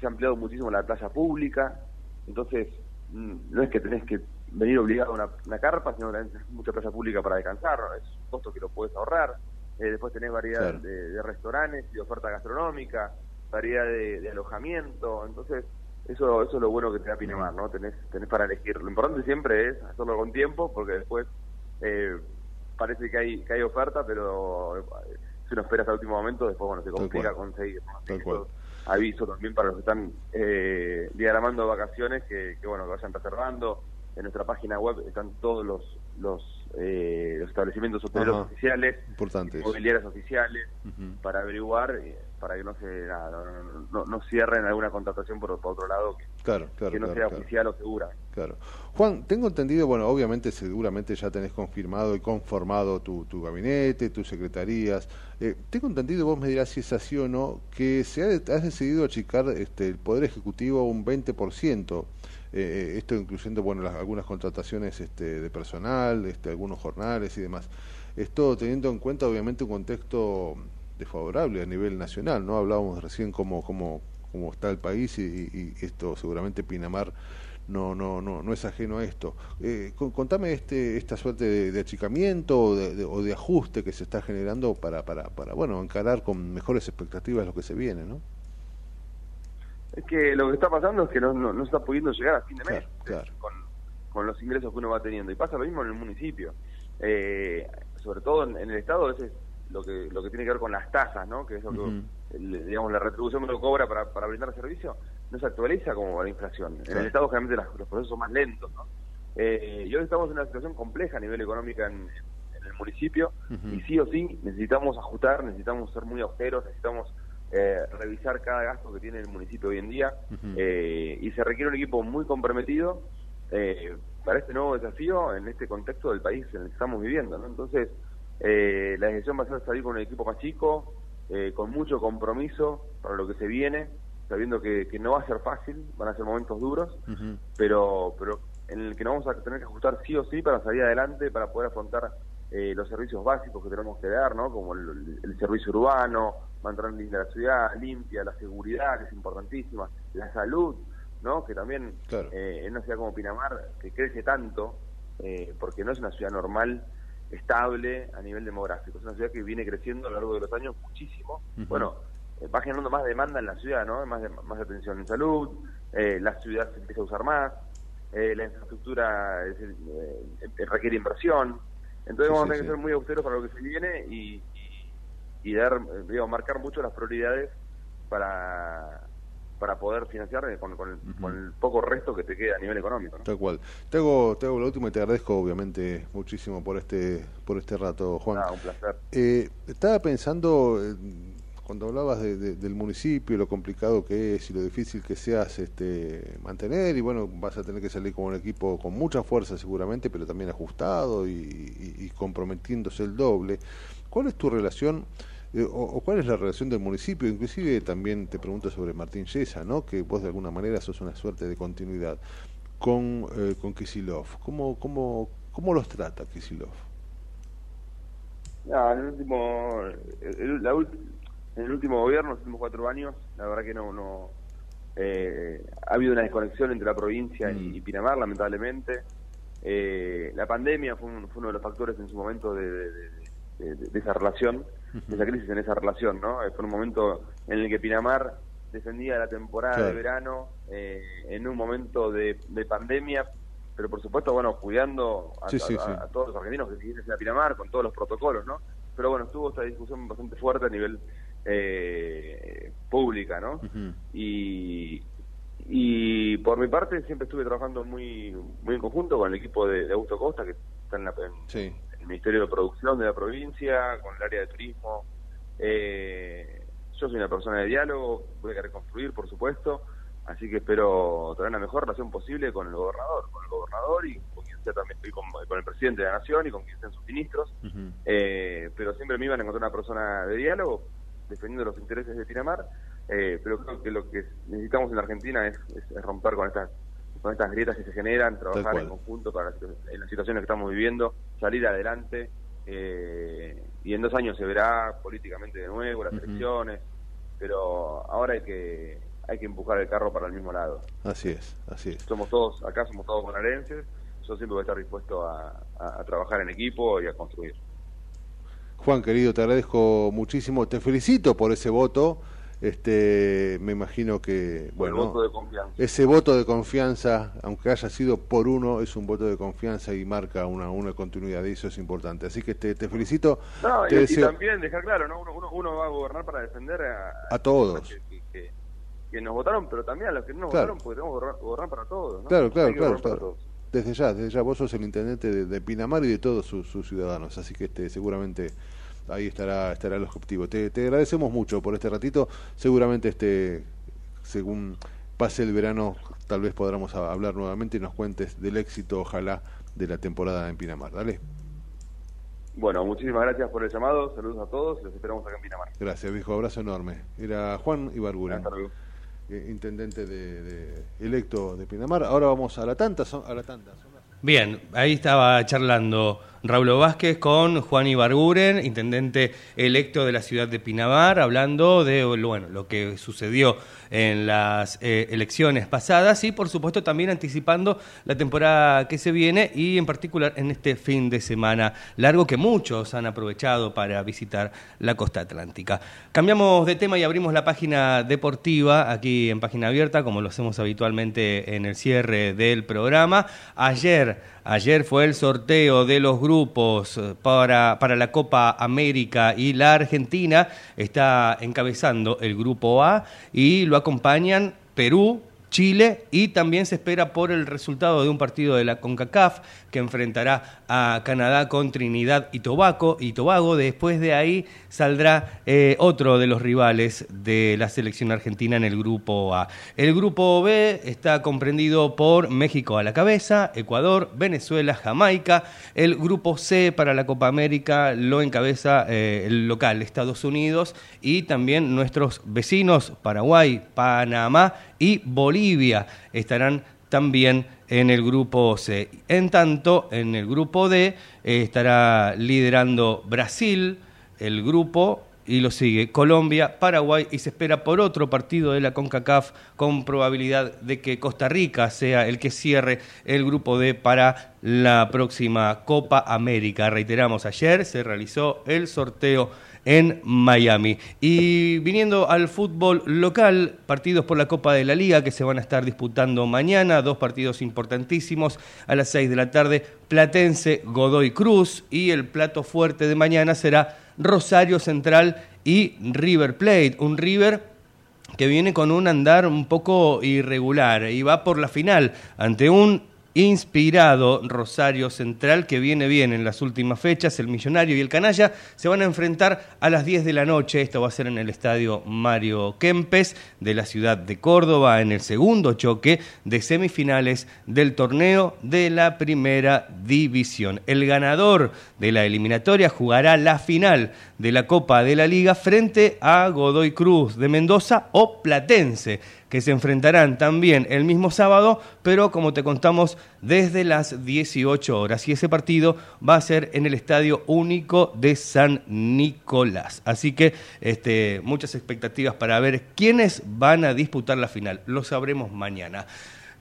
se ha ampliado muchísimo la playa pública, entonces mm, no es que tenés que venir obligado a una, una carpa, sino que tenés mucha playa pública para descansar, ¿no? es un costo que lo puedes ahorrar. Eh, después tenés variedad Claro. de, de restaurantes y de oferta gastronómica, variedad de, de alojamiento, entonces eso eso es lo bueno que te da Pinamar, ¿no? Tenés, tenés para elegir. Lo importante siempre es hacerlo con tiempo, porque después eh, parece que hay que hay oferta, pero eh, si uno espera hasta el último momento, después bueno se complica conseguir. aviso también para los que están eh, diagramando vacaciones que, que bueno que vayan reservando. En nuestra página web están todos los los, eh, los establecimientos hoteleros Ajá. oficiales, Importante eso. inmobiliarias oficiales, para averiguar, eh, para que no se nada, no, no- cierren alguna contratación por, por otro lado que, Claro, claro. que no claro, sea oficial o segura. Claro. Juan, tengo entendido, bueno, obviamente seguramente ya tenés confirmado y conformado tu, tu gabinete, tus secretarías. Eh, tengo entendido, vos me dirás si es así o no, que se ha, has decidido achicar este, el Poder Ejecutivo un 20%. Eh, esto incluyendo bueno las- algunas contrataciones este, de personal, este, algunos jornales y demás. Esto teniendo en cuenta obviamente un contexto desfavorable a nivel nacional, ¿no? Hablábamos recién cómo, cómo, cómo está el país y, y- esto seguramente Pinamar no no no no es ajeno a esto. Eh, con- contame este esta suerte de, achicamiento o de, de- o de ajuste que se está generando para, para, para bueno encarar con mejores expectativas lo que se viene, ¿no? Es que lo que está pasando es que no, no, no está pudiendo llegar a fin de mes Claro, claro. con, con los ingresos que uno va teniendo. Y pasa lo mismo en el municipio. Eh, sobre todo en, en el Estado, a veces lo que, lo que tiene que ver con las tasas, ¿no? que es lo que, el- digamos, la retribución que uno cobra para, para brindar el servicio, no se actualiza como la inflación. En el Estado generalmente las- los procesos son más lentos. ¿no? Eh, y hoy estamos en una situación compleja a nivel económico en, en el municipio y sí o sí necesitamos ajustar, necesitamos ser muy austeros, necesitamos eh, revisar cada gasto que tiene el municipio hoy en día eh, y se requiere un equipo muy comprometido eh, para este nuevo desafío en este contexto del país en el que estamos viviendo. ¿no? Entonces, eh, la decisión va a ser salir con un equipo más chico, eh, con mucho compromiso para lo que se viene, sabiendo que, que no va a ser fácil, van a ser momentos duros, pero pero en el que nos vamos a tener que ajustar sí o sí para salir adelante, para poder afrontar eh, los servicios básicos que tenemos que dar, ¿no? como el, el servicio urbano, mantener linda la ciudad, limpia, la seguridad, que es importantísima, la salud, ¿no? que también Claro. eh, en una ciudad como Pinamar, que crece tanto, eh, porque no es una ciudad normal, estable a nivel demográfico, es una ciudad que viene creciendo a lo largo de los años muchísimo. Bueno, eh, va generando más demanda en la ciudad, ¿no? Más, de- más atención en salud, eh, la ciudad se empieza a usar más, eh, la infraestructura es, eh, requiere inversión. Entonces Sí, vamos a tener sí. que ser muy austeros para lo que se viene y, y, y dar, digamos, marcar mucho las prioridades para para poder financiar con, con el, con el poco resto que te queda a nivel económico. ¿no? Tal cual. Te hago, te hago la última y te agradezco obviamente muchísimo por este por este rato, Juan. Un placer. Eh, estaba pensando, eh, cuando hablabas de- de- del municipio, lo complicado que es y lo difícil que seas este, mantener, y bueno, vas a tener que salir con un equipo con mucha fuerza seguramente, pero también ajustado y, comprometiéndose el doble. ¿Cuál es tu relación, eh, o, cuál es la relación del municipio? Inclusive también te pregunto sobre Martín Yesa, ¿no? que vos de alguna manera sos una suerte de continuidad, con, eh, con Kisilov. ¿Cómo, cómo, ¿Cómo los trata Kisilov? No, en el último, el, la ult- en el último gobierno, los últimos cuatro años, la verdad que no, no eh, ha habido una desconexión entre la provincia y, Mm. y Pinamar, lamentablemente. Eh, la pandemia fue, un- fue uno de los factores en su momento de, de- de- de- de esa relación, de esa crisis en esa relación, ¿no? Eh, Fue un momento en el que Pinamar defendía la temporada Claro. de verano eh, en un momento de, de pandemia, pero por supuesto, bueno, cuidando a, Sí, sí, a- sí. a todos los argentinos que quisiesen a Pinamar con todos los protocolos, ¿no? Pero bueno, estuvo esta discusión bastante fuerte a nivel eh, pública, ¿no? Y, y por mi parte siempre estuve trabajando muy muy en conjunto con el equipo de, de Augusto Costa, que está en, la, en Sí. el Ministerio de Producción de la provincia, con el área de turismo. Eh, yo soy una persona de diálogo, voy a querer construir, por supuesto, así que espero tener la mejor relación posible con el gobernador, con el gobernador y con quien sea también y con, con el presidente de la nación y con quien sean sus ministros, eh, pero siempre me iban a encontrar una persona de diálogo defendiendo los intereses de Pinamar, eh, pero creo que lo que necesitamos en la Argentina es, es- es romper con estas con estas grietas que se generan, trabajar en conjunto para en las situaciones que estamos viviendo, salir adelante eh, y en dos años se verá políticamente de nuevo las elecciones, pero ahora hay que hay que empujar el carro para el mismo lado. Así es, así es. Somos todos acá somos todos bonaerenses, yo siempre voy a estar dispuesto a, a- a trabajar en equipo y a construir. Juan, querido, te agradezco muchísimo. Te felicito por ese voto. Este, me imagino que, bueno, voto de confianza. ese voto de confianza, aunque haya sido por uno, es un voto de confianza y marca una, una continuidad y eso es importante. Así que te, te felicito. No, te y, deseo también dejar claro, ¿no? Uno, uno, uno va a gobernar para defender a, a todos. que, que- que- que nos votaron, pero también a los que no nos Claro. votaron, porque tenemos que gobernar, gobernar para todos. ¿no? Claro, claro, claro, claro. Desde ya, desde ya, vos sos el intendente de, de Pinamar y de todos sus, sus ciudadanos, así que este, seguramente ahí estará estará el objetivo. Te, te agradecemos mucho por este ratito. Seguramente este según pase el verano, tal vez podamos hablar nuevamente y nos cuentes del éxito, ojalá, de la temporada en Pinamar. Dale. Bueno, muchísimas gracias por el llamado, saludos a todos, los esperamos acá en Pinamar. Gracias, viejo. Abrazo enorme. Era Juan luego. eh, intendente de, de- electo de Pinamar. Ahora vamos a la tanta, son- a la. Son las- Bien, ahí estaba charlando Raúl Vázquez con Juan Ibarguren, intendente electo de la ciudad de Pinamar, hablando de bueno, lo que sucedió en las eh, elecciones pasadas y por supuesto también anticipando la temporada que se viene y en particular en este fin de semana largo que muchos han aprovechado para visitar la costa atlántica. Cambiamos de tema y abrimos la página deportiva aquí en página abierta como lo hacemos habitualmente en el cierre del programa. Ayer Ayer fue el sorteo de los grupos eh, para, para la Copa América y la Argentina está encabezando el grupo A y lo acompañan Perú, Chile y también se espera por el resultado de un partido de la CONCACAF que enfrentará a Canadá con Trinidad y Tobago. Y Tobago. Después de ahí saldrá eh, otro de los rivales de la selección argentina en el grupo A. El grupo B está comprendido por México a la cabeza, Ecuador, Venezuela, Jamaica. El grupo C para la Copa América lo encabeza eh, el local Estados Unidos y también nuestros vecinos Paraguay, Panamá y Bolivia estarán también en el grupo C. En tanto, en el grupo D eh, estará liderando Brasil, el grupo, y lo sigue Colombia, Paraguay, y se espera por otro partido de la CONCACAF con probabilidad de que Costa Rica sea el que cierre el grupo D para la próxima Copa América. Reiteramos, ayer se realizó el sorteo en Miami. Y viniendo al fútbol local, partidos por la Copa de la Liga que se van a estar disputando mañana, dos partidos importantísimos a las 6 de la tarde, Platense, Godoy Cruz y el plato fuerte de mañana será Rosario Central y River Plate, un River que viene con un andar un poco irregular y va por la final ante un inspirado Rosario Central que viene bien en las últimas fechas, el Millonario y el Canalla se van a enfrentar a las 10 de la noche, esto va a ser en el estadio Mario Kempes de la ciudad de Córdoba en el segundo choque de semifinales del torneo de la primera división. El ganador de la eliminatoria jugará la final de la Copa de la Liga frente a Godoy Cruz de Mendoza o Platense que se enfrentarán también el mismo sábado, pero como te contamos, desde las 18 horas. Y ese partido va a ser en el Estadio Único de San Nicolás. Así que este, muchas expectativas para ver quiénes van a disputar la final. Lo sabremos mañana.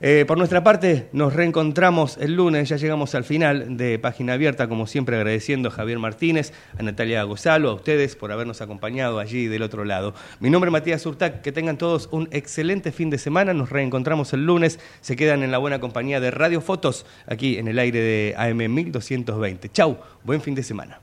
Eh, por nuestra parte, nos reencontramos el lunes, ya llegamos al final de Página Abierta, como siempre agradeciendo a Javier Martínez, a Natalia Gozalo, a ustedes por habernos acompañado allí del otro lado. Mi nombre es Matías Urtac, que tengan todos un excelente fin de semana, nos reencontramos el lunes, se quedan en la buena compañía de Radio Fotos, aquí en el aire de AM 1220. Chau, buen fin de semana.